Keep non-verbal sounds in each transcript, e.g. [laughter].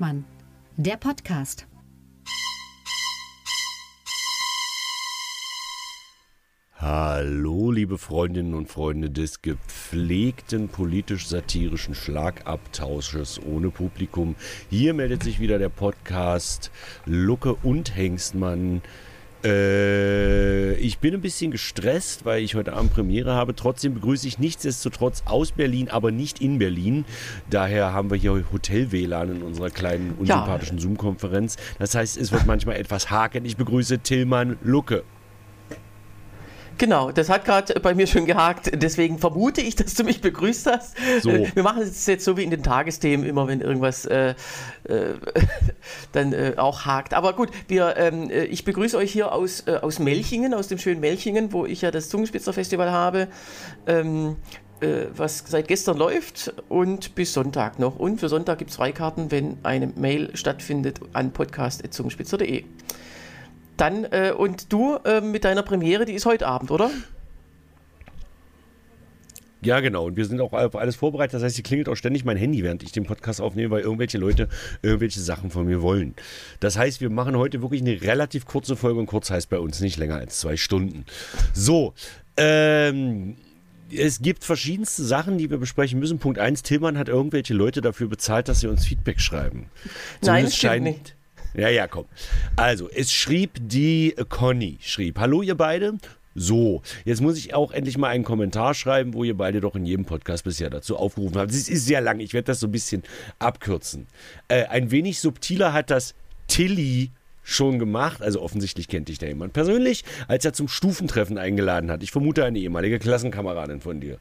Hengstmann, der Podcast. Hallo, liebe Freundinnen und Freunde des gepflegten politisch-satirischen Schlagabtausches ohne Publikum. Hier meldet sich wieder der Podcast Lucke und Hengstmann äh, ich bin ein bisschen gestresst, weil ich heute Abend Premiere habe. Trotzdem begrüße ich nichtsdestotrotz aus Berlin, aber nicht in Berlin. Daher haben wir hier Hotel-WLAN in unserer kleinen, unsympathischen ja. Zoom-Konferenz. Das heißt, es wird manchmal etwas haken. Ich begrüße Tillmann Lucke. Genau, das hat gerade bei mir schon gehakt. Deswegen vermute ich, dass du mich begrüßt hast. So. Äh, wir machen es jetzt so wie in den Tagesthemen, immer wenn irgendwas äh, äh, [laughs] dann äh, auch hakt. Aber gut, wir, ähm, äh, ich begrüße euch hier aus, äh, aus Melchingen, aus dem schönen Melchingen, wo ich ja das Zungenspitzer-Festival habe. Ähm, was seit gestern läuft und bis Sonntag noch. Und für Sonntag gibt es Freikarten, wenn eine Mail stattfindet an podcast.zungenspitzer.de. Dann, äh, und du äh, mit deiner Premiere, die ist heute Abend, oder? Ja, genau. Und wir sind auch auf alles vorbereitet. Das heißt, hier klingelt auch ständig mein Handy, während ich den Podcast aufnehme, weil irgendwelche Leute irgendwelche Sachen von mir wollen. Das heißt, wir machen heute wirklich eine relativ kurze Folge und kurz heißt bei uns nicht länger als zwei Stunden. So, ähm, es gibt verschiedenste Sachen, die wir besprechen müssen. Punkt 1, Tillmann hat irgendwelche Leute dafür bezahlt, dass sie uns Feedback schreiben. Zumindest Nein, das stimmt nicht. Ja, ja, komm. Also, es schrieb die Conny, schrieb, hallo ihr beide. So, jetzt muss ich auch endlich mal einen Kommentar schreiben, wo ihr beide doch in jedem Podcast bisher dazu aufgerufen habt. Es ist sehr lang, ich werde das so ein bisschen abkürzen. Äh, ein wenig subtiler hat das Tilly schon gemacht. Also offensichtlich kennt dich da jemand persönlich, als er zum Stufentreffen eingeladen hat. Ich vermute eine ehemalige Klassenkameradin von dir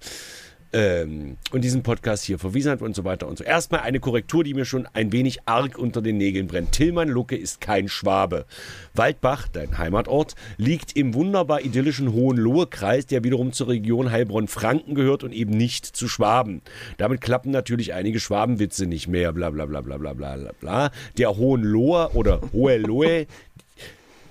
ähm, und diesen Podcast hier verwiesen hat und so weiter und so. Erstmal eine Korrektur, die mir schon ein wenig arg unter den Nägeln brennt. Tillmann Lucke ist kein Schwabe. Waldbach, dein Heimatort, liegt im wunderbar idyllischen Hohenlohe-Kreis, der wiederum zur Region Heilbronn-Franken gehört und eben nicht zu Schwaben. Damit klappen natürlich einige Schwabenwitze nicht mehr, bla bla bla bla bla bla bla. Der Hohenlohe oder Hohelohe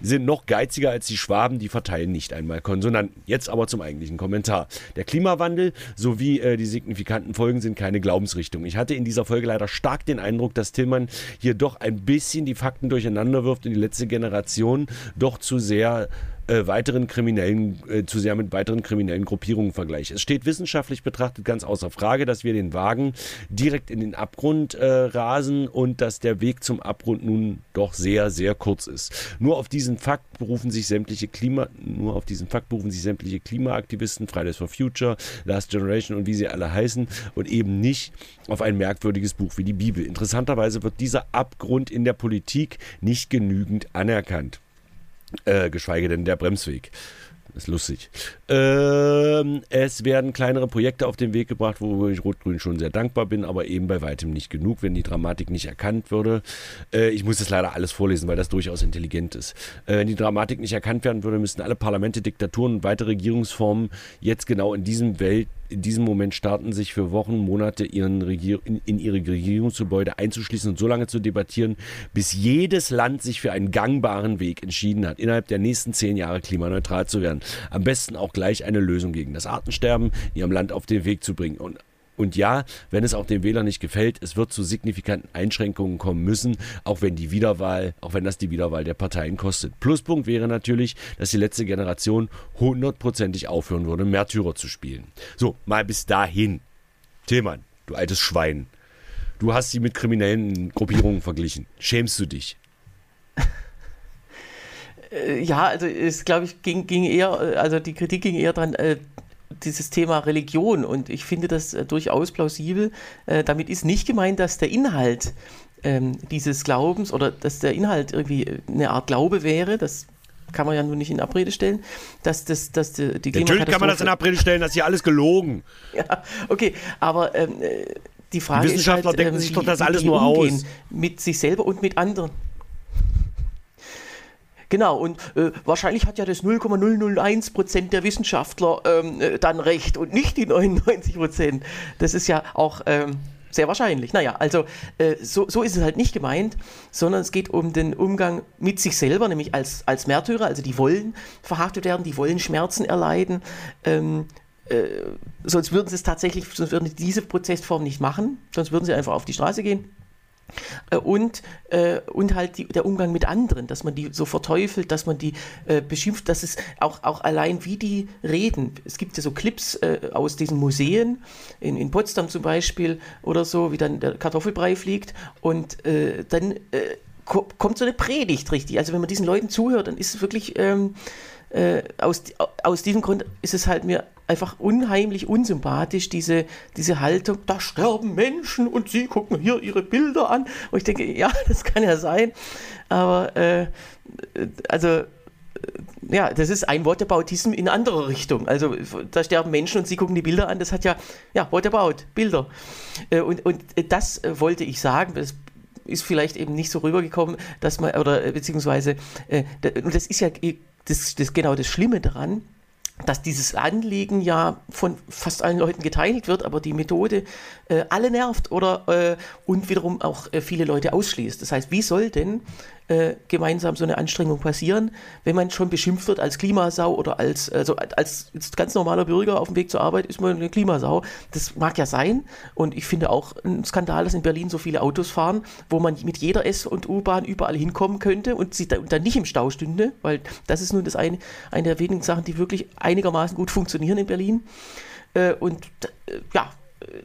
sind noch geiziger als die Schwaben, die verteilen nicht einmal Konsonanten. Jetzt aber zum eigentlichen Kommentar. Der Klimawandel sowie äh, die signifikanten Folgen sind keine Glaubensrichtung. Ich hatte in dieser Folge leider stark den Eindruck, dass Tillmann hier doch ein bisschen die Fakten durcheinander wirft und die letzte Generation doch zu sehr äh, weiteren kriminellen, äh, zu sehr mit weiteren kriminellen Gruppierungen vergleicht. Es steht wissenschaftlich betrachtet ganz außer Frage, dass wir den Wagen direkt in den Abgrund äh, rasen und dass der Weg zum Abgrund nun doch sehr, sehr kurz ist. Nur auf diesen Fakt berufen sich sämtliche Klima, nur auf diesen Fakt berufen sich sämtliche Klimaaktivisten, Fridays for Future, Last Generation und wie sie alle heißen und eben nicht auf ein merkwürdiges Buch wie die Bibel. Interessanterweise wird dieser Abgrund in der Politik nicht genügend anerkannt. Äh, geschweige denn der Bremsweg. Ist lustig. Ähm, es werden kleinere Projekte auf den Weg gebracht, wo ich Rot-Grün schon sehr dankbar bin, aber eben bei weitem nicht genug, wenn die Dramatik nicht erkannt würde. Äh, ich muss das leider alles vorlesen, weil das durchaus intelligent ist. Äh, wenn die Dramatik nicht erkannt werden würde, müssten alle Parlamente, Diktaturen und weitere Regierungsformen jetzt genau in diesem Welt in diesem Moment starten, sich für Wochen, Monate ihren Regier in, in ihre Regierungsgebäude einzuschließen und so lange zu debattieren, bis jedes Land sich für einen gangbaren Weg entschieden hat, innerhalb der nächsten zehn Jahre klimaneutral zu werden. Am besten auch gleich eine Lösung gegen das Artensterben in ihrem Land auf den Weg zu bringen. Und und ja, wenn es auch dem Wähler nicht gefällt, es wird zu signifikanten Einschränkungen kommen müssen, auch wenn die Wiederwahl, auch wenn das die Wiederwahl der Parteien kostet. Pluspunkt wäre natürlich, dass die letzte Generation hundertprozentig aufhören würde, Märtyrer zu spielen. So, mal bis dahin. Tillmann, du altes Schwein. Du hast sie mit kriminellen Gruppierungen verglichen. Schämst du dich? [laughs] Äh, ja, also es glaube ich ging, ging eher, also die Kritik ging eher dran, äh, dieses Thema Religion und ich finde das äh, durchaus plausibel. Äh, damit ist nicht gemeint, dass der Inhalt ähm, dieses Glaubens oder dass der Inhalt irgendwie äh, eine Art Glaube wäre. Das kann man ja nur nicht in Abrede stellen, dass das, dass die, die Natürlich kann man das in Abrede stellen, das ist ja alles gelogen. [laughs] ja, okay, aber ähm, äh, die Frage die Wissenschaftler ist halt, denken ähm, sich doch das alles nur aus. Mit sich selber und mit anderen. Genau, und äh, wahrscheinlich hat ja das 0,001 Prozent der Wissenschaftler ähm, äh, dann recht und nicht die [laughs] 99 Prozent. Das ist ja auch ähm, sehr wahrscheinlich. Naja, also äh, so, so ist es halt nicht gemeint, sondern es geht um den Umgang mit sich selber, nämlich als, als Märtyrer, also die wollen verhaftet werden, die wollen Schmerzen erleiden. Ähm, äh, sonst würden sie es tatsächlich, sonst würden sie diese Prozessform nicht machen, sonst würden sie einfach auf die Straße gehen und, äh, und halt die, der Umgang mit anderen, dass man die so verteufelt, dass man die äh, beschimpft, dass es auch, auch allein wie die reden. Es gibt ja so Clips äh, aus diesen Museen, in, in Potsdam zum Beispiel oder so, wie dann der Kartoffelbrei fliegt und äh, dann äh, kommt so eine Predigt richtig. Also wenn man diesen Leuten zuhört, dann ist es wirklich... Ähm, aus, aus diesem Grund ist es halt mir einfach unheimlich unsympathisch, diese, diese Haltung, da sterben Menschen und sie gucken hier ihre Bilder an. Und ich denke, ja, [laughs] das kann ja sein, aber äh, also äh, ja, das ist ein Whataboutism in andere Richtung. Also da sterben Menschen und sie gucken die Bilder an. Das hat ja, ja, Whatabout, Bilder. Äh, und, und das äh, wollte ich sagen. Das ist vielleicht eben nicht so rübergekommen, dass man, oder beziehungsweise, und das ist ja das, das genau das Schlimme daran, dass dieses Anliegen ja von fast allen Leuten geteilt wird, aber die Methode äh, alle nervt oder äh, und wiederum auch äh, viele Leute ausschließt. Das heißt, wie soll denn äh, gemeinsam so eine Anstrengung passieren, wenn man schon beschimpft wird als Klimasau oder als, also als ganz normaler Bürger auf dem Weg zur Arbeit ist man eine Klimasau. Das mag ja sein und ich finde auch ein Skandal, dass in Berlin so viele Autos fahren, wo man mit jeder S- und U-Bahn überall hinkommen könnte und sie dann nicht im Stau stünde, weil das ist nun das eine, eine der wenigen Sachen, die wirklich einigermaßen gut funktionieren in Berlin. Äh, und äh, ja,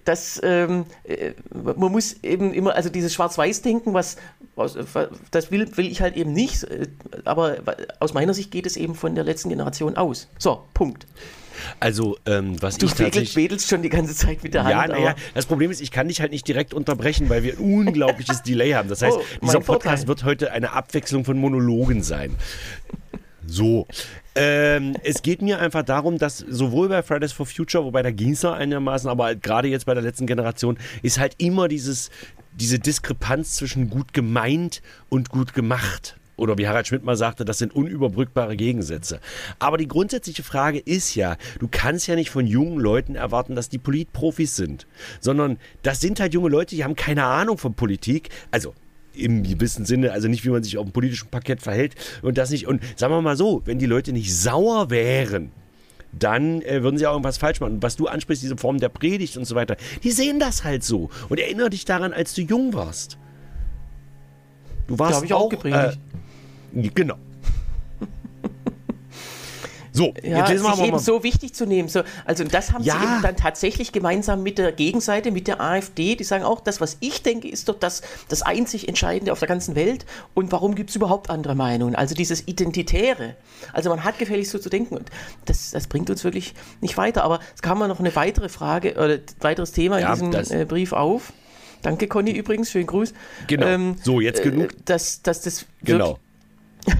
das, ähm, äh, man muss eben immer, also dieses Schwarz-Weiß-Denken, was, das will, will ich halt eben nicht, äh, aber aus meiner Sicht geht es eben von der letzten Generation aus. So, Punkt. Also, ähm, was du ich tatsächlich... wedelst schon die ganze Zeit mit der Hand. Ja, naja, das Problem ist, ich kann dich halt nicht direkt unterbrechen, weil wir ein unglaubliches [laughs] Delay haben. Das heißt, oh, dieser Podcast Vorteil. wird heute eine Abwechslung von Monologen sein. So. Ähm, es geht mir einfach darum, dass sowohl bei Fridays for Future, wobei da ging es noch einigermaßen, aber halt gerade jetzt bei der letzten Generation, ist halt immer dieses, diese Diskrepanz zwischen gut gemeint und gut gemacht oder wie Harald Schmidt mal sagte, das sind unüberbrückbare Gegensätze. Aber die grundsätzliche Frage ist ja, du kannst ja nicht von jungen Leuten erwarten, dass die Politprofis sind, sondern das sind halt junge Leute, die haben keine Ahnung von Politik. Also im gewissen Sinne, also nicht, wie man sich auf dem politischen Parkett verhält und das nicht. Und sagen wir mal so, wenn die Leute nicht sauer wären, dann äh, würden sie auch irgendwas falsch machen. Und was du ansprichst, diese Form der Predigt und so weiter, die sehen das halt so. Und erinnere dich daran, als du jung warst. Du warst auch, auch gepredigt. Äh, genau. So, ja, jetzt lesen wir sich eben so wichtig zu nehmen. So, also das haben ja. sie eben dann tatsächlich gemeinsam mit der Gegenseite, mit der AfD, die sagen auch, das, was ich denke, ist doch das, das einzig Entscheidende auf der ganzen Welt. Und warum gibt es überhaupt andere Meinungen? Also dieses Identitäre. Also man hat gefälligst so zu denken. Und das, das bringt uns wirklich nicht weiter. Aber es kam mal noch eine weitere Frage oder weiteres Thema ja, in diesem äh, Brief auf. Danke, Conny, übrigens, für den Gruß. Genau. Ähm, so, jetzt genug. Äh, dass, dass das genau. [laughs]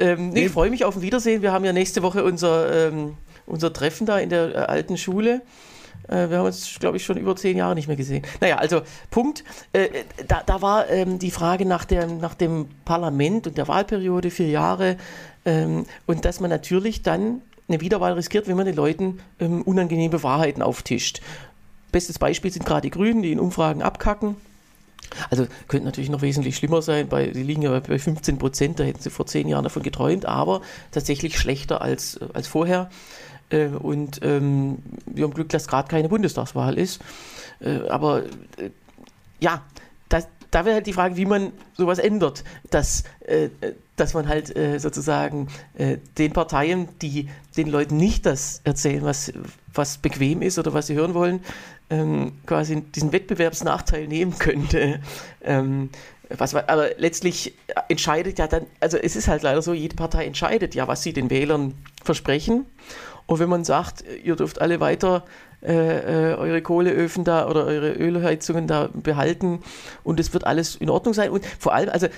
Ähm, nee, ich freue mich auf ein Wiedersehen. Wir haben ja nächste Woche unser, ähm, unser Treffen da in der äh, alten Schule. Äh, wir haben uns, glaube ich, schon über zehn Jahre nicht mehr gesehen. Naja, also Punkt. Äh, da, da war ähm, die Frage nach, der, nach dem Parlament und der Wahlperiode, vier Jahre. Ähm, und dass man natürlich dann eine Wiederwahl riskiert, wenn man den Leuten ähm, unangenehme Wahrheiten auftischt. Bestes Beispiel sind gerade die Grünen, die in Umfragen abkacken. Also könnte natürlich noch wesentlich schlimmer sein, bei, die liegen ja bei 15 Prozent, da hätten sie vor zehn Jahren davon geträumt, aber tatsächlich schlechter als, als vorher. Äh, und ähm, wir haben Glück, dass gerade keine Bundestagswahl ist. Äh, aber äh, ja, das, da wäre halt die Frage, wie man sowas ändert, dass, äh, dass man halt äh, sozusagen äh, den Parteien, die den Leuten nicht das erzählen, was, was bequem ist oder was sie hören wollen, ähm, quasi diesen Wettbewerbsnachteil nehmen könnte. Ähm, was, aber letztlich entscheidet ja dann, also es ist halt leider so, jede Partei entscheidet ja, was sie den Wählern versprechen. Und wenn man sagt, ihr dürft alle weiter äh, äh, eure Kohleöfen da oder eure Ölheizungen da behalten und es wird alles in Ordnung sein. Und vor allem, also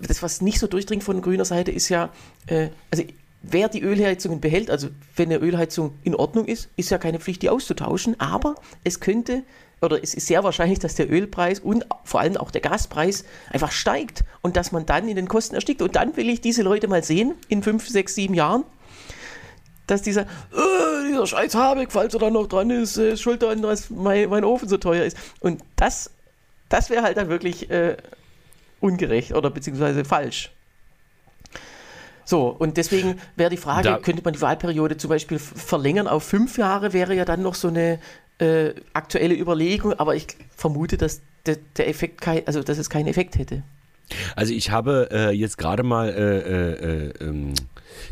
das, was nicht so durchdringt von grüner Seite, ist ja, äh, also wer die Ölheizungen behält, also wenn eine Ölheizung in Ordnung ist, ist ja keine Pflicht, die auszutauschen, aber es könnte oder es ist sehr wahrscheinlich, dass der Ölpreis und vor allem auch der Gaspreis einfach steigt und dass man dann in den Kosten erstickt. Und dann will ich diese Leute mal sehen in fünf, sechs, sieben Jahren, dass dieser, äh, dieser scheiß Habeck, falls er da noch dran ist, äh, schuld daran, dass mein, mein Ofen so teuer ist. Und das, das wäre halt dann wirklich äh, ungerecht oder beziehungsweise falsch. So, und deswegen wäre die Frage, da, könnte man die Wahlperiode zum Beispiel verlängern auf fünf Jahre, wäre ja dann noch so eine äh, aktuelle Überlegung, aber ich vermute, dass der, der Effekt, kein, also dass es keinen Effekt hätte. Also ich habe äh, jetzt gerade mal äh, äh, äh ähm,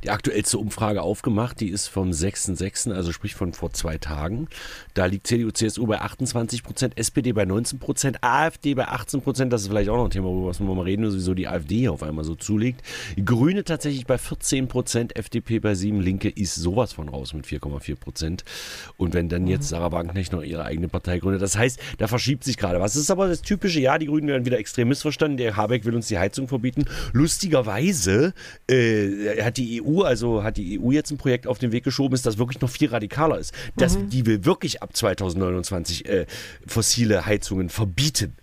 die aktuellste Umfrage aufgemacht. Die ist vom 6.6., also sprich von vor zwei Tagen. Da liegt CDU, CSU bei 28 Prozent, SPD bei 19 Prozent, AfD bei 18 Prozent. Das ist vielleicht auch noch ein Thema, worüber wir mal reden, wieso die AfD hier auf einmal so zulegt. Die Grüne tatsächlich bei 14 Prozent, FDP bei 7, Linke ist sowas von raus mit 4,4 Prozent. Und wenn dann jetzt Sarah Wagenknecht noch ihre eigene Partei gründet, das heißt, da verschiebt sich gerade was. Das ist aber das typische, ja, die Grünen werden wieder extrem missverstanden. Der Habeck will uns die Heizung verbieten. Lustigerweise äh, hat die EU, also hat die EU jetzt ein Projekt auf den Weg geschoben, ist das wirklich noch viel radikaler ist. Das, mhm. Die will wirklich ab 2029 äh, fossile Heizungen verbieten.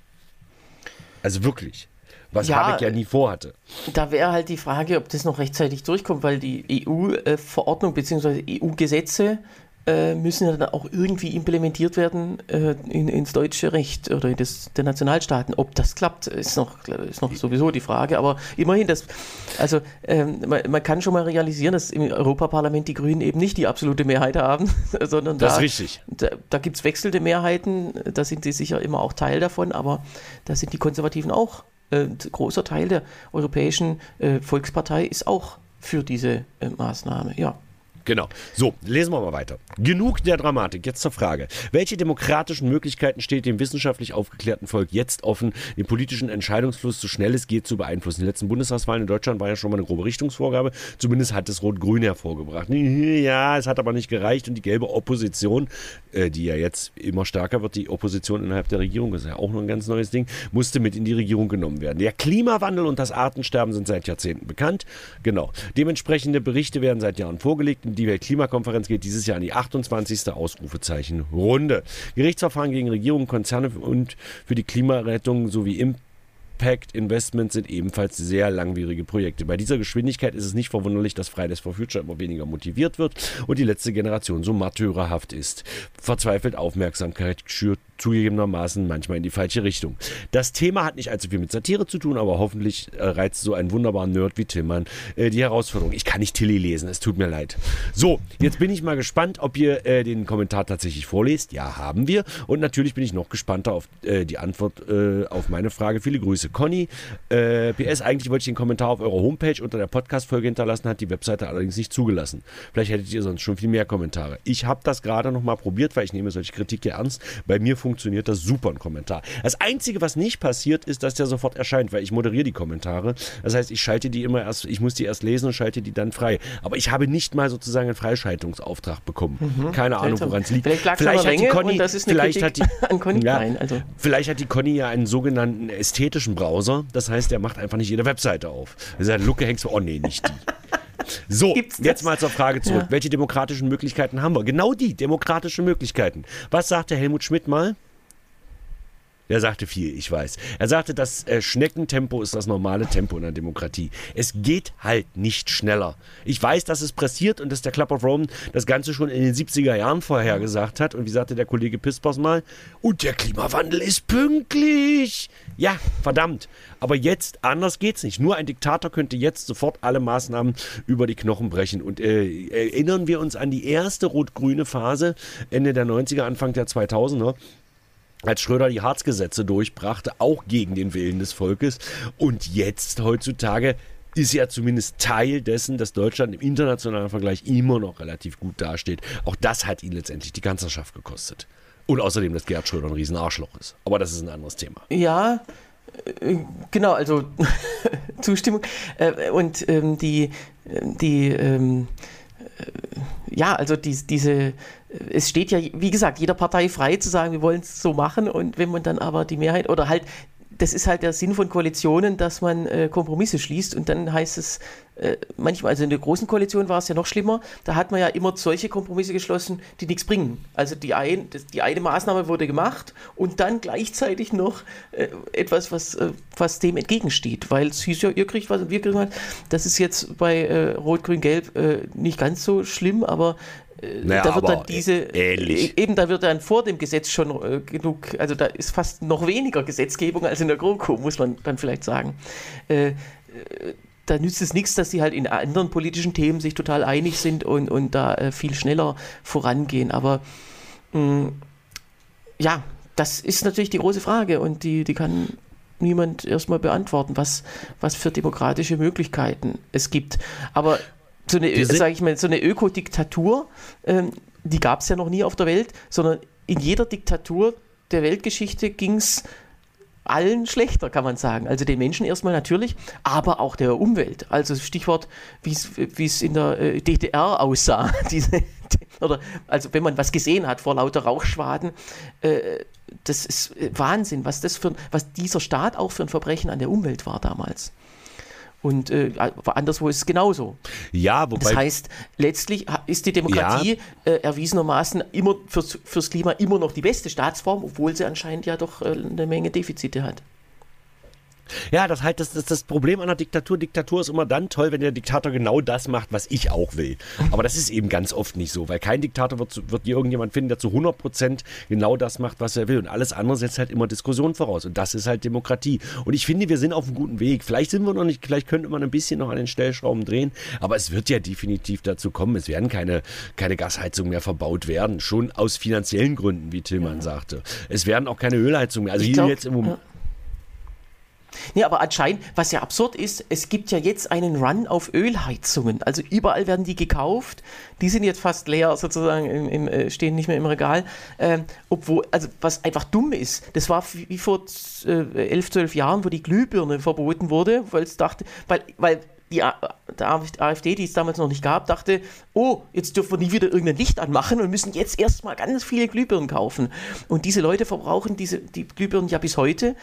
Also wirklich. Was ja, Habeck ja nie vorhatte. Da wäre halt die Frage, ob das noch rechtzeitig durchkommt, weil die EU-Verordnung bzw. EU-Gesetze äh, müssen ja dann auch irgendwie implementiert werden äh, in, ins deutsche Recht oder in das der Nationalstaaten. Ob das klappt, ist noch, ist noch sowieso die Frage. Aber immerhin, das, also ähm, man, man, kann schon mal realisieren, dass im Europaparlament die Grünen eben nicht die absolute Mehrheit haben, [laughs] sondern das da, ist richtig. da, da gibt es wechselnde Mehrheiten, da sind sie sicher immer auch Teil davon, aber da sind die Konservativen auch. Äh, ein großer Teil der Europäischen äh, Volkspartei ist auch für diese äh, Maßnahme, ja. Genau. So, lesen wir mal weiter. Genug der Dramatik. Jetzt zur Frage. Welche demokratischen Möglichkeiten steht dem wissenschaftlich aufgeklärten Volk jetzt offen, den politischen Entscheidungsfluss so schnell es geht zu beeinflussen? Die letzten Bundestagswahlen in Deutschland war ja schon mal eine grobe Richtungsvorgabe. Zumindest hat es Rot-Grün hervorgebracht. [laughs] Ja, es hat aber nicht gereicht und die gelbe Opposition, äh, die ja jetzt immer stärker wird, die Opposition innerhalb der Regierung, das ist ja auch noch ein ganz neues Ding, musste mit in die Regierung genommen werden. Der Klimawandel und das Artensterben sind seit Jahrzehnten bekannt. Genau. Dementsprechende Berichte werden seit Jahren vorgelegt die Weltklimakonferenz geht dieses Jahr an die 28. Ausrufezeichen Runde. Gerichtsverfahren gegen Regierungen, Konzerne und für die Klimarettung sowie Impact Impact Investments sind ebenfalls sehr langwierige Projekte. Bei dieser Geschwindigkeit ist es nicht verwunderlich, dass Fridays for Future immer weniger motiviert wird und die letzte Generation so martyrerhaft ist. Verzweifelt Aufmerksamkeit schürt zugegebenermaßen manchmal in die falsche Richtung. Das Thema hat nicht allzu viel mit Satire zu tun, aber hoffentlich äh, reizt so einen wunderbaren Nerd wie Tillmann äh, die Herausforderung. Ich kann nicht Tilly lesen, es tut mir leid. So, jetzt bin ich mal gespannt, ob ihr äh, den Kommentar tatsächlich vorlest. Ja, haben wir. Und natürlich bin ich noch gespannter auf äh, die Antwort äh, auf meine Frage. Viele Grüße, Conny. Äh, PS, eigentlich wollte ich den Kommentar auf eurer Homepage unter der Podcast-Folge hinterlassen, hat die Webseite allerdings nicht zugelassen. Vielleicht hättet ihr sonst schon viel mehr Kommentare. Ich habe das gerade noch mal probiert, weil ich nehme solche Kritik ja ernst. Bei mir funktioniert das super, ein Kommentar. Das Einzige, was nicht passiert, ist, dass der sofort erscheint, weil ich moderiere die Kommentare. Das heißt, ich schalte die immer erst, ich muss die erst lesen und schalte die dann frei. Aber ich habe nicht mal sozusagen einen Freischaltungsauftrag bekommen. Mhm. Keine Ahnung, woran es liegt. Vielleicht, vielleicht hat die Conny, vielleicht hat die, [laughs] an Conny ja, Klein, also. vielleicht hat die Conny ja einen sogenannten ästhetischen Browser. Das heißt, der macht einfach nicht jede Webseite auf. Also Lucke hängst du, oh nee, nicht die. So, jetzt mal zur Frage zurück. Ja. Welche demokratischen Möglichkeiten haben wir? Genau die, demokratische Möglichkeiten. Was sagte Helmut Schmidt mal? Er sagte viel, ich weiß. Er sagte, das äh, Schneckentempo ist das normale Tempo in der Demokratie. Es geht halt nicht schneller. Ich weiß, dass es pressiert und dass der Club of Rome das Ganze schon in den 70er Jahren vorhergesagt hat. Und wie sagte der Kollege Pispers mal? Und der Klimawandel ist pünktlich. Ja, verdammt. Aber jetzt, anders geht's nicht. Nur ein Diktator könnte jetzt sofort alle Maßnahmen über die Knochen brechen. Und äh, erinnern wir uns an die erste rot-grüne Phase Ende der 90er, Anfang der 2000er als Schröder die Harzgesetze durchbrachte, auch gegen den Willen des Volkes. Und jetzt heutzutage ist ja zumindest Teil dessen, dass Deutschland im internationalen Vergleich immer noch relativ gut dasteht. Auch das hat ihn letztendlich die Kanzlerschaft gekostet. Und außerdem, dass Gerhard Schröder ein Riesenarschloch ist. Aber das ist ein anderes Thema. Ja, äh, genau, also [laughs] Zustimmung. Äh, und ähm, die, die ähm, äh, ja, also die, diese es steht ja, wie gesagt, jeder Partei frei zu sagen, wir wollen es so machen und wenn man dann aber die Mehrheit oder halt das ist halt der Sinn von Koalitionen, dass man äh, Kompromisse schließt und dann heißt es äh, manchmal, also in der großen Koalition war es ja noch schlimmer, da hat man ja immer solche Kompromisse geschlossen, die nichts bringen. Also die, ein, das, die eine Maßnahme wurde gemacht und dann gleichzeitig noch äh, etwas, was, äh, was dem entgegensteht, weil es hieß ja, ihr kriegt was und wir kriegen was. Das ist jetzt bei äh, Rot, Grün, Gelb äh, nicht ganz so schlimm, aber naja, da wird dann diese ähnlich. E-, eben da wird dann vor dem Gesetz schon äh, genug, also da ist fast noch weniger Gesetzgebung als in der GroKo, muss man dann vielleicht sagen. Äh, äh, da nützt es nichts, dass sie halt in anderen politischen Themen sich total einig sind und, und da äh, viel schneller vorangehen. Aber mh, mm, ja, das ist natürlich die große Frage und die, die kann niemand erstmal beantworten, was, was für demokratische Möglichkeiten es gibt. Aber so eine, sage ich mal, so eine Ökodiktatur, ähm, die gab es ja noch nie auf der Welt, sondern in jeder Diktatur der Weltgeschichte ging es allen schlechter, kann man sagen. Also den Menschen erstmal natürlich, aber auch der Umwelt. Also Stichwort, wie es in der äh, DDR aussah. [laughs] Diese, oder also wenn man was gesehen hat vor lauter Rauchschwaden, äh, das ist äh, Wahnsinn, was das für was dieser Staat auch für ein Verbrechen an der Umwelt war damals. Und äh, anderswo ist es genauso. Ja, wobei. Das heißt, letztlich ist die Demokratie ja. äh, erwiesenermaßen immer fürs, fürs Klima immer noch die beste Staatsform, obwohl sie anscheinend ja doch äh, eine Menge Defizite hat. Ja, das halt das, das, das Problem einer Diktatur. Diktatur ist immer dann toll, wenn der Diktator genau das macht, was ich auch will. Aber das ist eben ganz oft nicht so, weil kein Diktator wird, wird irgendjemand finden, der zu 100 Prozent genau das macht, was er will. Und alles andere setzt halt immer Diskussion voraus. Und das ist halt Demokratie. Und ich finde, wir sind auf einem guten Weg. Vielleicht sind wir noch nicht, vielleicht könnte man ein bisschen noch an den Stellschrauben drehen. Aber es wird ja definitiv dazu kommen. Es werden keine, keine Gasheizungen mehr verbaut werden. Schon aus finanziellen Gründen, wie Tillmann ja. sagte. Es werden auch keine Ölheizungen mehr. Also ich hier glaub, jetzt im Moment. Ja Nee, aber anscheinend, was ja absurd ist, es gibt ja jetzt einen Run auf Ölheizungen. Also überall werden die gekauft. Die sind jetzt fast leer, sozusagen, im, im, äh, stehen nicht mehr im Regal. Ähm, obwohl, also was einfach dumm ist, das war wie vor äh, elf, zwölf Jahren, wo die Glühbirne verboten wurde, weil es dachte, weil, weil die AfD, die es damals noch nicht gab, dachte, oh, jetzt dürfen wir nie wieder irgendein Licht anmachen und müssen jetzt erstmal ganz viele Glühbirnen kaufen. Und diese Leute verbrauchen diese, die Glühbirnen ja bis heute,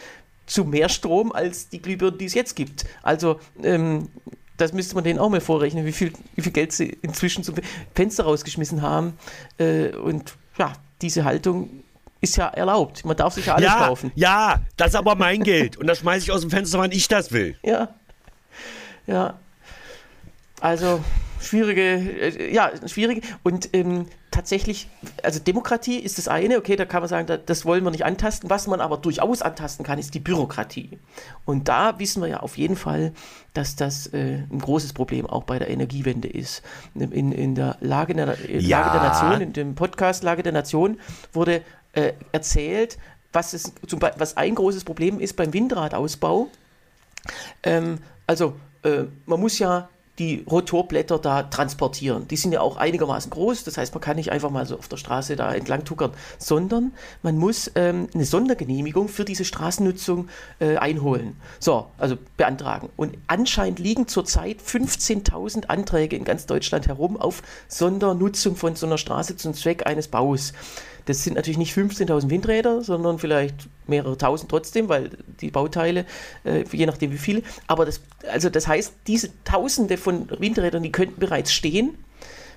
zu mehr Strom als die Glühbirnen, die es jetzt gibt. Also ähm, das müsste man denen auch mal vorrechnen, wie viel, wie viel Geld sie inzwischen zum Fenster rausgeschmissen haben. Äh, und ja, diese Haltung ist ja erlaubt. Man darf sich ja alles ja, kaufen. Ja, das ist aber mein Geld. Und das schmeiße ich aus dem Fenster, wann ich das will. Ja. Ja. Also schwierige, äh, ja, schwierige. Und ähm, tatsächlich, also Demokratie ist das eine, okay, da kann man sagen, das wollen wir nicht antasten. Was man aber durchaus antasten kann, ist die Bürokratie. Und da wissen wir ja auf jeden Fall, dass das äh, ein großes Problem auch bei der Energiewende ist. In, in der Lage der, ja. Lage der Nation, in dem Podcast Lage der Nation wurde äh, erzählt, was, es, zum, was ein großes Problem ist beim Windradausbau. Ähm, also äh, man muss ja die Rotorblätter da transportieren. Die sind ja auch einigermaßen groß, das heißt, man kann nicht einfach mal so auf der Straße da entlang tuckern, sondern man muss ähm, eine Sondergenehmigung für diese Straßennutzung äh, einholen. So, also beantragen. Und anscheinend liegen zurzeit 15.000 Anträge in ganz Deutschland herum auf Sondernutzung von so einer Straße zum Zweck eines Baus. Das sind natürlich nicht 15.000 Windräder, sondern vielleicht mehrere tausend trotzdem, weil die Bauteile, äh, je nachdem wie viele. Aber das, also das heißt, diese Tausende von Windrädern, die könnten bereits stehen,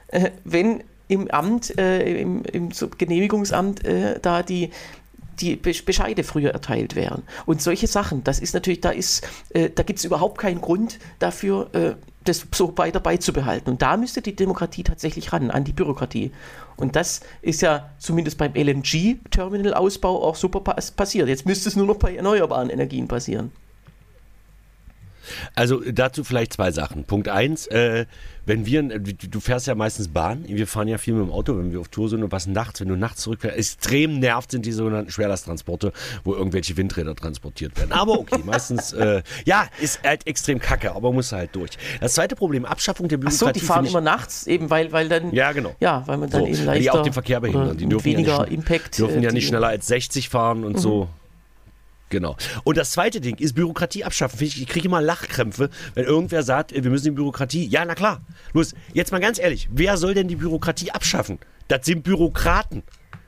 äh, wenn im Amt, äh, im, im Genehmigungsamt äh, da die die Bescheide früher erteilt werden. Und solche Sachen, das ist natürlich, da ist, äh, da gibt es überhaupt keinen Grund dafür, äh, das so weiter beizubehalten. Und da müsste die Demokratie tatsächlich ran, an die Bürokratie. Und das ist ja zumindest beim LNG-Terminal-Ausbau auch super passiert. Jetzt müsste es nur noch bei erneuerbaren Energien passieren. Also dazu vielleicht zwei Sachen. Punkt eins, äh, wenn wir, du fährst ja meistens Bahn, wir fahren ja viel mit dem Auto, wenn wir auf Tour sind und was nachts, wenn du nachts zurückfährst, extrem nervt sind die sogenannten Schwerlasttransporte, wo irgendwelche Windräder transportiert werden. Aber okay, [laughs] meistens, äh, ja, ist halt extrem kacke, aber muss halt durch. Das zweite Problem, Abschaffung der Bürokratie. Ach so, die fahren immer nachts, eben weil, weil dann, ja genau, ja, weil man dann so, eben leichter, die auch den Verkehr behindern, die dürfen weniger ja nicht, Impact, dürfen ja nicht schneller als 60 fahren und mhm. so. Genau. Und das zweite Ding ist Bürokratie abschaffen. Ich kriege immer Lachkrämpfe, wenn irgendwer sagt, wir müssen die Bürokratie. Ja, na klar. Los, jetzt mal ganz ehrlich, wer soll denn die Bürokratie abschaffen? Das sind Bürokraten.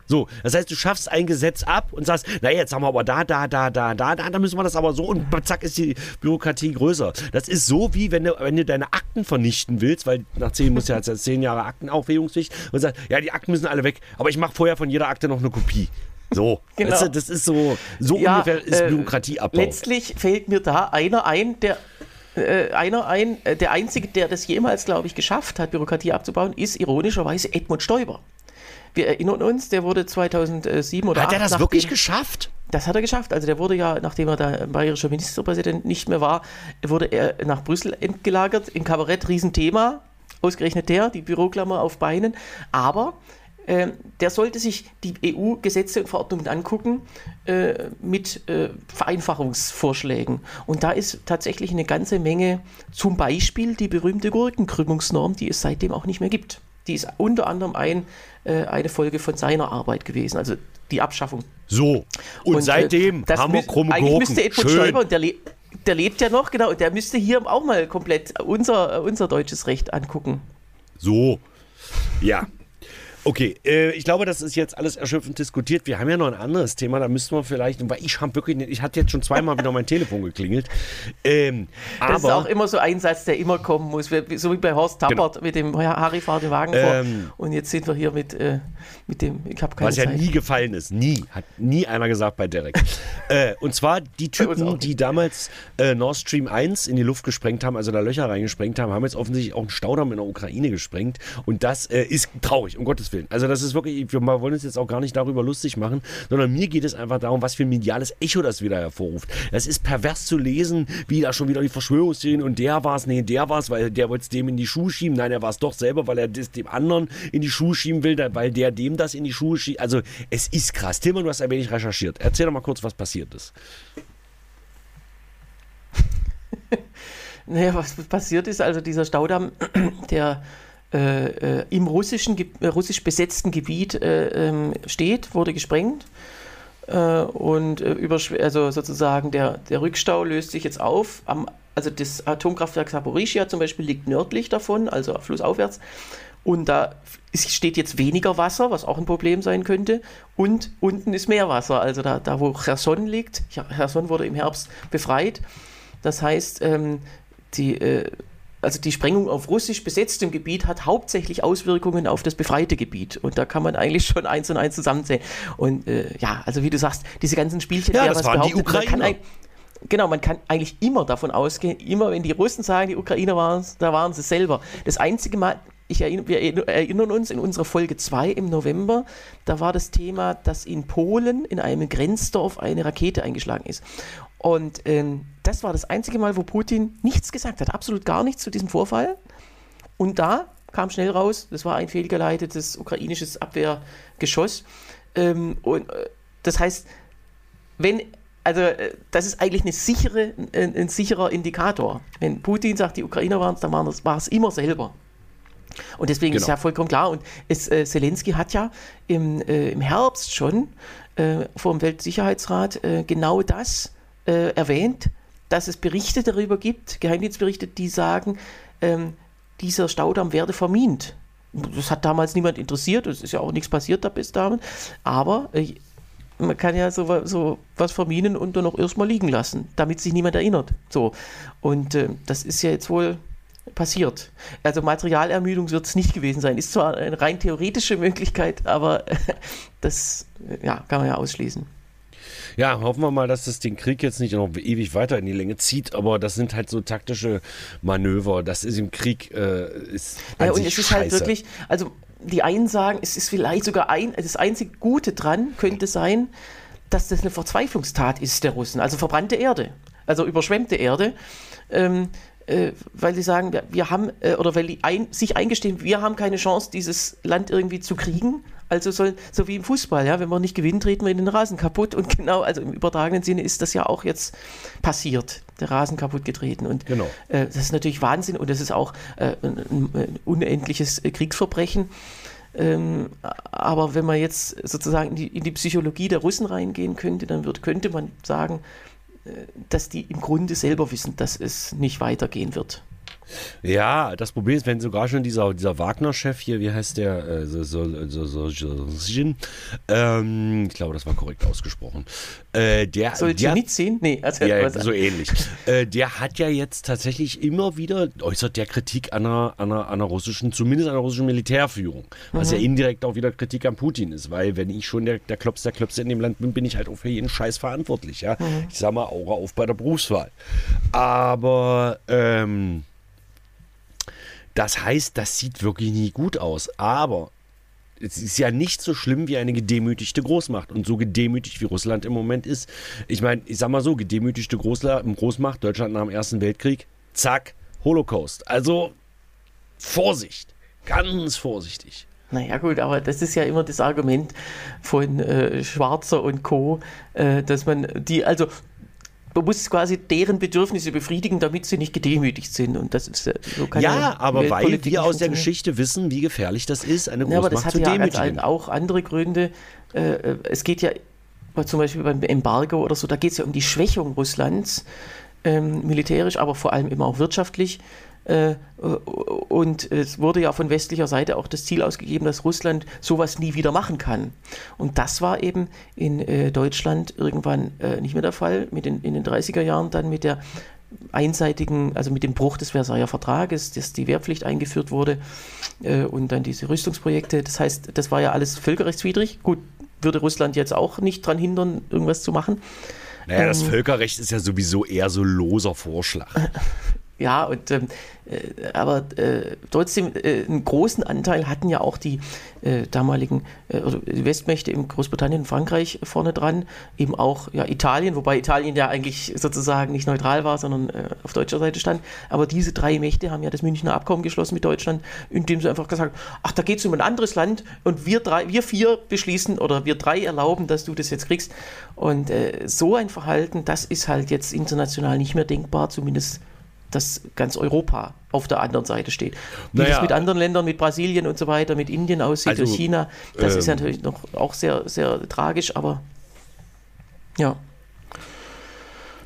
So, das heißt, du schaffst ein Gesetz ab und sagst, na jetzt haben wir aber da, da, da, da, da, da, da müssen wir das aber so und zack ist die Bürokratie größer. Das ist so wie wenn du, wenn du deine Akten vernichten willst, weil nach zehn muss ja jetzt zehn Jahre Aktenaufhebungspflicht und sagst, ja, die Akten müssen alle weg, aber ich mache vorher von jeder Akte noch eine Kopie. So, [laughs] genau. Weißt du, das ist so, so ja, ungefähr ist äh, Bürokratieabbau. Letztlich fällt mir da einer ein, der äh, einer ein, äh, der einzige, der das jemals, glaube ich, geschafft hat, Bürokratie abzubauen, ist ironischerweise Edmund Stoiber. Wir erinnern uns, der wurde 2007 oder Hat er das wirklich geschafft? Das hat er geschafft. Also der wurde ja, nachdem er da bayerischer Ministerpräsident nicht mehr war, wurde er nach Brüssel entgelagert. Im Kabarett Riesenthema. Ausgerechnet der, die Büroklammer auf Beinen. Aber äh, der sollte sich die EU-Gesetze und Verordnungen angucken äh, mit äh, Vereinfachungsvorschlägen. Und da ist tatsächlich eine ganze Menge, zum Beispiel die berühmte Gurkenkrümmungsnorm, die es seitdem auch nicht mehr gibt. Die ist unter anderem ein, äh, eine Folge von seiner Arbeit gewesen, also die Abschaffung. So, und, und äh, seitdem haben wir krumme Eigentlich Gurken. müsste Edmund Schön. Stoiber, der, der lebt ja noch, genau, der müsste hier auch mal komplett unser, unser deutsches Recht angucken. So, ja. Okay, äh, ich glaube, das ist jetzt alles erschöpfend diskutiert. Wir haben ja noch ein anderes Thema, da müssten wir vielleicht, weil ich habe wirklich, ich hatte jetzt schon zweimal wieder mein Telefon geklingelt. Ähm, das ist auch immer so ein Satz, der immer kommen muss, so wie bei Horst Tappert genau. mit dem Harry fahrt den Wagen ähm, vor. Und jetzt sind wir hier mit, äh, mit dem, ich habe keine Was Zeit. ja nie gefallen ist, nie, hat nie einer gesagt bei Derek. [laughs] äh, und zwar die Typen, die damals äh, Nord Stream 1 in die Luft gesprengt haben, also da Löcher reingesprengt haben, haben jetzt offensichtlich auch einen Staudamm in der Ukraine gesprengt. Und das äh, ist traurig, um Gottes Willen. Willen. Also das ist wirklich, wir wollen uns jetzt auch gar nicht darüber lustig machen, sondern mir geht es einfach darum, was für ein mediales Echo das wieder hervorruft. Es ist pervers zu lesen, wie da schon wieder die Verschwörungstheorien und der war es, nee, der war es, weil der wollte es dem in die Schuhe schieben. Nein, er war es doch selber, weil er das dem anderen in die Schuhe schieben will, weil der dem das in die Schuhe schiebt. Also es ist krass. Tilman, du hast ein wenig recherchiert. Erzähl doch mal kurz, was passiert ist. [laughs] naja, was passiert ist, also dieser Staudamm, [clears throat] der äh, äh, im russischen, äh, russisch besetzten Gebiet äh, ähm, steht, wurde gesprengt. Und über, also sozusagen der, der Rückstau löst sich jetzt auf. Am, also das Atomkraftwerk Saporischia zum Beispiel liegt nördlich davon, also flussaufwärts. Und da steht jetzt weniger Wasser, was auch ein Problem sein könnte. Und unten ist mehr Wasser, also da, da wo Cherson liegt. Cherson wurde im Herbst befreit. Das heißt, ähm, die, äh, also die Sprengung auf russisch besetztem Gebiet hat hauptsächlich Auswirkungen auf das befreite Gebiet. Und da kann man eigentlich schon eins und eins zusammenzählen. Und äh, ja, also wie du sagst, diese ganzen Spielchen, ja, das was waren die Ukrainer. Genau, man kann eigentlich immer davon ausgehen, immer wenn die Russen sagen, die Ukrainer waren es, da waren sie selber. Das einzige Mal, ich erinnere, wir erinnern uns in unserer Folge 2 im November, da war das Thema, dass in Polen in einem Grenzdorf eine Rakete eingeschlagen ist. Und ähm, das war das einzige Mal, wo Putin nichts gesagt hat, absolut gar nichts zu diesem Vorfall. Und da kam schnell raus, das war ein fehlgeleitetes ukrainisches Abwehrgeschoss. Ähm, und äh, das heißt, wenn, also äh, das ist eigentlich eine sichere, ein, ein, sicherer Indikator. Wenn Putin sagt, die Ukrainer waren es, dann war es immer selber. Und deswegen genau. ist ja vollkommen klar. Und es, äh, Zelensky hat ja im, äh, im Herbst schon äh, vor dem Weltsicherheitsrat äh, genau das äh, erwähnt, dass es Berichte darüber gibt, Geheimdienstberichte, die sagen, ähm, dieser Staudamm werde vermint. Das hat damals niemand interessiert, es ist ja auch nichts passiert da bis dahin. Aber äh, man kann ja so, so, was verminen und dann noch erstmal liegen lassen, damit sich niemand erinnert. So. Und äh, das ist ja jetzt wohl passiert. Also Materialermüdung wird es nicht gewesen sein. Ist zwar eine rein theoretische Möglichkeit, aber [laughs] das ja, kann man ja ausschließen. Ja, hoffen wir mal, dass das den Krieg jetzt nicht noch ewig weiter in die Länge zieht, aber das sind halt so taktische Manöver. Das ist im Krieg äh, ist Ja, und es ist halt wirklich, also die einen sagen, es ist vielleicht sogar ein, das einzige Gute dran könnte sein, dass das eine Verzweiflungstat ist der Russen, also verbrannte Erde, also überschwemmte Erde. Ähm, äh, weil sie sagen, wir, wir haben, äh, oder weil die ein, sich eingestehen, wir haben keine Chance, dieses Land irgendwie zu kriegen. Also soll, so wie im Fußball, ja, wenn wir nicht gewinnen, treten wir in den Rasen kaputt. Und genau, also im übertragenen Sinne ist das ja auch jetzt passiert, der Rasen kaputt getreten. Und genau. äh, das ist natürlich Wahnsinn und das ist auch äh, ein, ein, unendliches äh, Kriegsverbrechen. Ähm, aber wenn man jetzt sozusagen in die, in die, Psychologie der Russen reingehen könnte, dann wird, könnte man sagen, dass die im Grunde selber wissen, dass es nicht weitergehen wird. Ja, das Problem ist, wenn sogar schon dieser, dieser Wagner-Chef hier, wie heißt der? Äh, so, so, so, so ähm, ich glaube, das war korrekt ausgesprochen. Äh, der, Solzhenitsyn? Nee, also ja, so ähnlich. Äh, der hat ja jetzt tatsächlich immer wieder, äußert der Kritik an einer, an einer, an einer russischen, zumindest an der russischen Militärführung. Was mhm. ja indirekt auch wieder Kritik an Putin ist, weil wenn ich schon der, der Klops der Klöpse in dem Land bin, bin ich halt auch für jeden Scheiß verantwortlich. Ja? Mhm. Ich sag mal, Aura auf bei der Berufswahl. Aber ähm, das heißt, das sieht wirklich nie gut aus. Aber es ist ja nicht so schlimm wie eine gedemütigte Großmacht. Und so gedemütigt wie Russland im Moment ist. Ich meine, ich sag mal so, gedemütigte Großmacht, Deutschland nach dem Ersten Weltkrieg, zack, Holocaust. Also Vorsicht, ganz vorsichtig. Naja gut, aber das ist ja immer das Argument von äh, Schwarzer und Co., äh, dass man die, also man muss quasi deren Bedürfnisse befriedigen, damit sie nicht gedemütigt sind. Und das ist so Ja, aber weil wir aus der Geschichte wissen, wie gefährlich das ist, eine Großmacht ja, aber das hat zu demütigen. Ja auch andere Gründe. Äh, es geht ja zum Beispiel beim Embargo oder so, da geht es ja um die Schwächung Russlands, ähm, militärisch, aber vor allem immer auch wirtschaftlich. Äh, und es wurde ja von westlicher Seite auch das Ziel ausgegeben, dass Russland sowas nie wieder machen kann. Und das war eben in äh, Deutschland irgendwann äh, nicht mehr der Fall. Mit den, in den 30er Jahren dann mit der einseitigen, also mit dem Bruch des Versailler Vertrages, dass die Wehrpflicht eingeführt wurde und dann diese Rüstungsprojekte. Das heißt, das war ja alles völkerrechtswidrig. Gut, würde Russland jetzt auch nicht daran hindern, irgendwas zu machen. Naja, das ähm, Völkerrecht ist ja sowieso eher so loser Vorschlag. [laughs] Ja, und ähm, äh, aber äh, trotzdem äh, einen großen Anteil hatten ja auch die äh, damaligen äh, also Westmächte in Großbritannien und Frankreich vorne dran, eben auch ja, Italien, wobei Italien ja eigentlich sozusagen nicht neutral war, sondern äh, auf deutscher Seite stand. Aber diese drei Mächte haben ja das Münchner Abkommen geschlossen mit Deutschland, indem sie einfach gesagt haben, ach, da geht es um ein anderes Land und wir drei, wir vier beschließen oder wir drei erlauben, dass du das jetzt kriegst. Und so ein Verhalten, das ist halt jetzt international nicht mehr denkbar, zumindest dass ganz Europa auf der anderen Seite steht. Wie naja, das mit anderen Ländern, mit Brasilien und so weiter, mit Indien aussieht, also, China, das ähm, ist natürlich noch auch sehr, sehr tragisch, aber ja.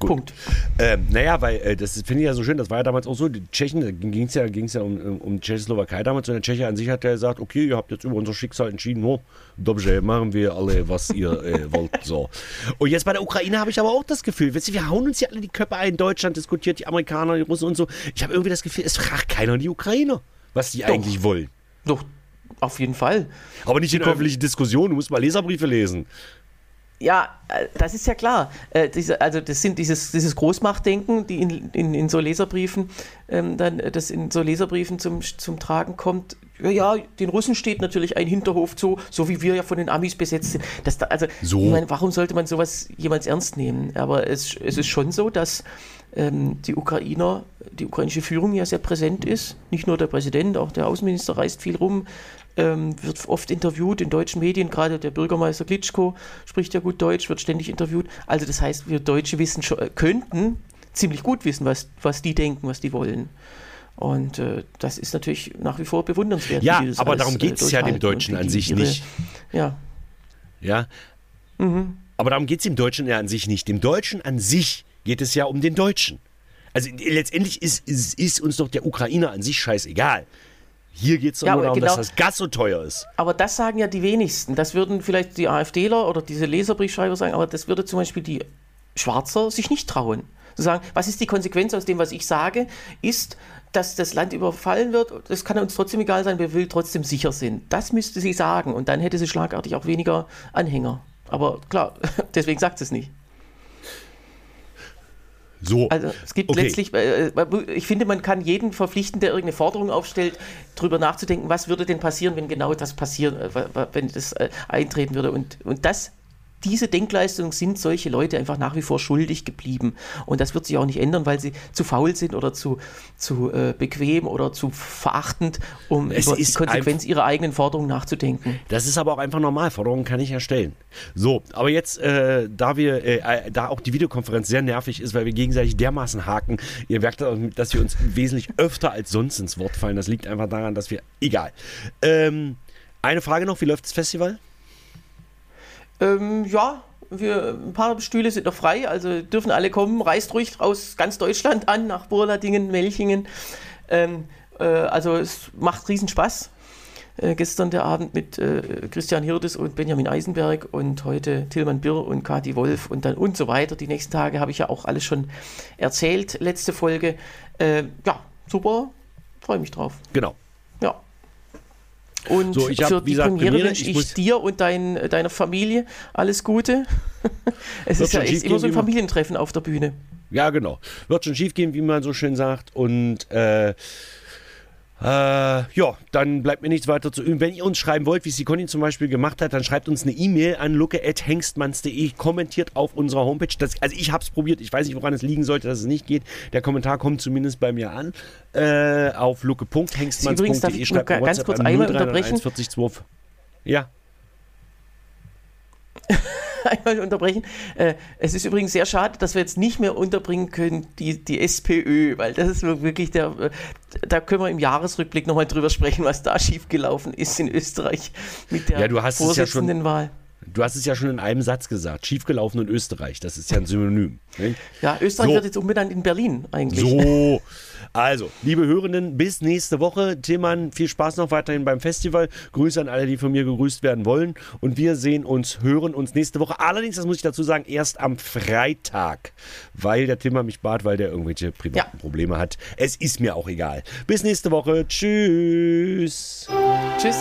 Gut. Punkt. Ähm, naja, weil äh, das finde ich ja so schön, das war ja damals auch so, die Tschechen, da ging es ja, ging's ja um, um Tschechoslowakei damals und der Tscheche an sich hat ja gesagt, okay, ihr habt jetzt über unser Schicksal entschieden, oh, dobrze, machen wir alle, was ihr äh, [laughs] wollt. So. Und jetzt bei der Ukraine habe ich aber auch das Gefühl, wisst ihr, wir hauen uns ja alle die Köpfe ein, Deutschland diskutiert, die Amerikaner, die Russen und so. Ich habe irgendwie das Gefühl, es fragt keiner die Ukrainer, was die Doch. eigentlich wollen. Doch, auf jeden Fall. Aber nicht in öffentlichen Diskussionen, du musst mal Leserbriefe lesen. Ja, äh, das ist ja klar. Äh, diese, also das sind dieses, dieses Großmachtdenken, die in, in, in so Leserbriefen ähm, dann äh, das in so Leserbriefen zum, zum Tragen kommt. Ja, ja, den Russen steht natürlich ein Hinterhof zu, so wie wir ja von den Amis besetzt sind. Das, da, also, so. ich meine, warum sollte man sowas jemals ernst nehmen? Aber es, es ist schon so, dass ähm, die Ukrainer, die ukrainische Führung ja sehr präsent ist. Nicht nur der Präsident, auch der Außenminister reist viel rum ähm, wird oft interviewt in deutschen Medien, gerade der Bürgermeister Klitschko spricht ja gut Deutsch, wird ständig interviewt. Also das heißt, wir Deutsche wissen schon, äh, könnten ziemlich gut wissen, was, was die denken, was die wollen. Und äh, das ist natürlich nach wie vor bewundernswert. Ja, aber darum geht es äh, ja dem Deutschen an sich ihre, nicht. Ja. Ja. Mhm. Aber darum geht es dem Deutschen ja an sich nicht. Dem Deutschen an sich geht es ja um den Deutschen. Also letztendlich ist, ist, ist uns doch der Ukrainer an sich scheißegal. Hier geht es ja, nur darum, genau, dass das Gas so teuer ist. Aber das sagen ja die wenigsten. Das würden vielleicht die AfDler oder diese Leserbriefschreiber sagen, aber das würde zum Beispiel die Schwarzer sich nicht trauen. Zu sagen, was ist die Konsequenz aus dem, was ich sage, ist, dass das Land überfallen wird. Das kann uns trotzdem egal sein, wir will trotzdem sicher sind. Das müsste sie sagen und dann hätte sie schlagartig auch weniger Anhänger. Aber klar, [laughs] deswegen sagt sie es nicht. So. Also es gibt okay. letztlich, äh, äh, ich finde, man kann jeden verpflichten, der irgendeine Forderung aufstellt, darüber nachzudenken, was würde denn passieren, wenn genau das passiert, äh, wenn das eintreten würde. Und, und das diese Denkleistung sind solche Leute einfach nach wie vor schuldig geblieben. Und das wird sich auch nicht ändern, weil sie zu faul sind oder zu, zu äh, bequem oder zu verachtend, um es über die Konsequenz ihrer eigenen Forderungen nachzudenken. Das ist aber auch einfach normal. Forderungen kann ich erstellen. So, aber jetzt, äh, da wir, äh, äh da auch die Videokonferenz sehr nervig ist, weil wir gegenseitig dermaßen haken, ihr merkt, dass wir uns wesentlich öfter als sonst ins Wort fallen. Das liegt einfach daran, dass wir, egal. Ähm, eine Frage noch, wie läuft das Festival? Ähm, ja, wir, ein paar Stühle sind noch frei, also dürfen alle kommen. Reist ruhig aus ganz Deutschland an, nach Burladingen, Melchingen. Ähm, äh, also es macht riesen Spaß. Äh, gestern der Abend mit äh, Christian Hirdes und Benjamin Eisenberg und heute Tilman Birr und Kati Wolf und dann und so weiter. Die nächsten Tage habe ich ja auch alles schon erzählt, letzte Folge. Äh, ja, super, freue mich drauf. Genau. Und so, für hab, die gesagt, Premiere wünsche ich, ich dir und dein, deiner Familie alles Gute. [laughs] es ist ja echt immer so ein Familientreffen auf der Bühne. Ja, genau. Wird schon schief gehen, wie man so schön sagt. Und äh, Äh, ja, dann bleibt mir nichts weiter zu üben. Wenn ihr uns schreiben wollt, wie es die Conny zum Beispiel gemacht hat, dann schreibt uns eine E-Mail an lucke.hengstmanns.de, kommentiert auf unserer Homepage. Das, also ich habe es probiert, ich weiß nicht, woran es liegen sollte, dass es nicht geht. Der Kommentar kommt zumindest bei mir an. Äh, auf lucke.hengstmanns.de schreibt ganz kurz einmal unterbrechen. 40, ja. [laughs] [laughs] einmal unterbrechen. Äh, es ist übrigens sehr schade, dass wir jetzt nicht mehr unterbringen können die, die SPÖ, weil das ist wirklich der, äh, da können wir im Jahresrückblick nochmal drüber sprechen, was da schiefgelaufen ist in Österreich mit der ja, du hast Vorsitzendenwahl. Ja Du hast es ja schon in einem Satz gesagt. Schiefgelaufen in Österreich. Das ist ja ein Synonym. Nicht? Ja, Österreich so. wird jetzt umbenannt in Berlin eigentlich. So. [laughs] Also, liebe Hörenden, bis nächste Woche. Tillmann, viel Spaß noch weiterhin beim Festival. Grüße an alle, die von mir gegrüßt werden wollen. Und wir sehen uns, hören uns nächste Woche. Allerdings, das muss ich dazu sagen, erst am Freitag. Weil der Tillmann mich bat, weil der irgendwelche privaten ja. Probleme hat. Es ist mir auch egal. Bis nächste Woche. Tschüss. Tschüss.